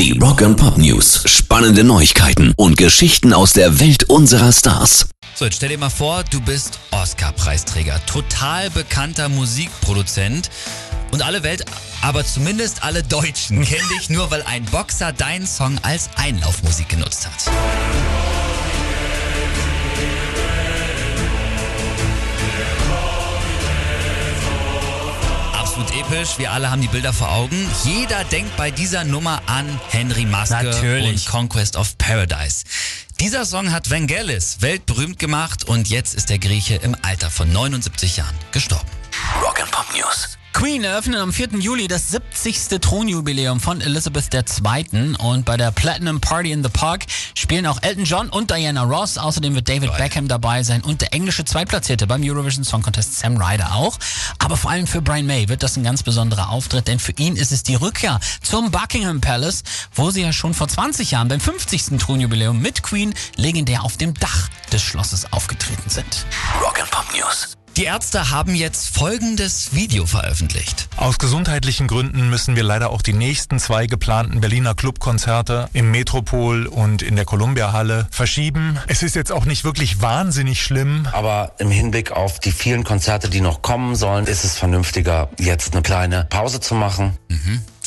Die Rock and Pop News. Spannende Neuigkeiten und Geschichten aus der Welt unserer Stars. So, jetzt stell dir mal vor, du bist Oscar-Preisträger, total bekannter Musikproduzent und alle Welt, aber zumindest alle Deutschen kennen dich nur, weil ein Boxer deinen Song als Einlaufmusik genutzt hat. Absolut episch, wir alle haben die Bilder vor Augen. Jeder denkt bei dieser Nummer an Henry Maske Natürlich. und Conquest of Paradise. Dieser Song hat Vangelis weltberühmt gemacht und jetzt ist der Grieche im Alter von 79 Jahren gestorben. News. Queen eröffnet am 4. Juli das 70. Thronjubiläum von Elizabeth II. Und bei der Platinum Party in the Park spielen auch Elton John und Diana Ross. Außerdem wird David Beckham dabei sein und der englische Zweitplatzierte beim Eurovision Song Contest Sam Ryder auch. Aber vor allem für Brian May wird das ein ganz besonderer Auftritt, denn für ihn ist es die Rückkehr zum Buckingham Palace, wo sie ja schon vor 20 Jahren beim 50. Thronjubiläum mit Queen legendär auf dem Dach des Schlosses aufgetreten sind. Rock and Pop News. Die Ärzte haben jetzt folgendes Video veröffentlicht. Aus gesundheitlichen Gründen müssen wir leider auch die nächsten zwei geplanten Berliner Clubkonzerte im Metropol und in der Columbia Halle verschieben. Es ist jetzt auch nicht wirklich wahnsinnig schlimm. Aber im Hinblick auf die vielen Konzerte, die noch kommen sollen, ist es vernünftiger, jetzt eine kleine Pause zu machen.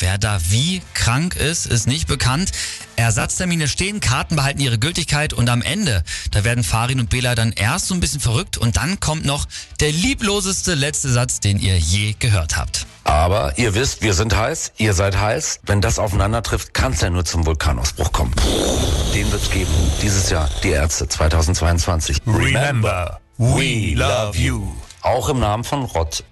Wer da wie krank ist, ist nicht bekannt. Ersatztermine stehen, Karten behalten ihre Gültigkeit und am Ende, da werden Farin und Bela dann erst so ein bisschen verrückt und dann kommt noch der liebloseste letzte Satz, den ihr je gehört habt. Aber ihr wisst, wir sind heiß, ihr seid heiß. Wenn das aufeinander trifft, kann es ja nur zum Vulkanausbruch kommen. Den wird's geben. Dieses Jahr die Ärzte 2022. Remember, we love you. Auch im Namen von Rott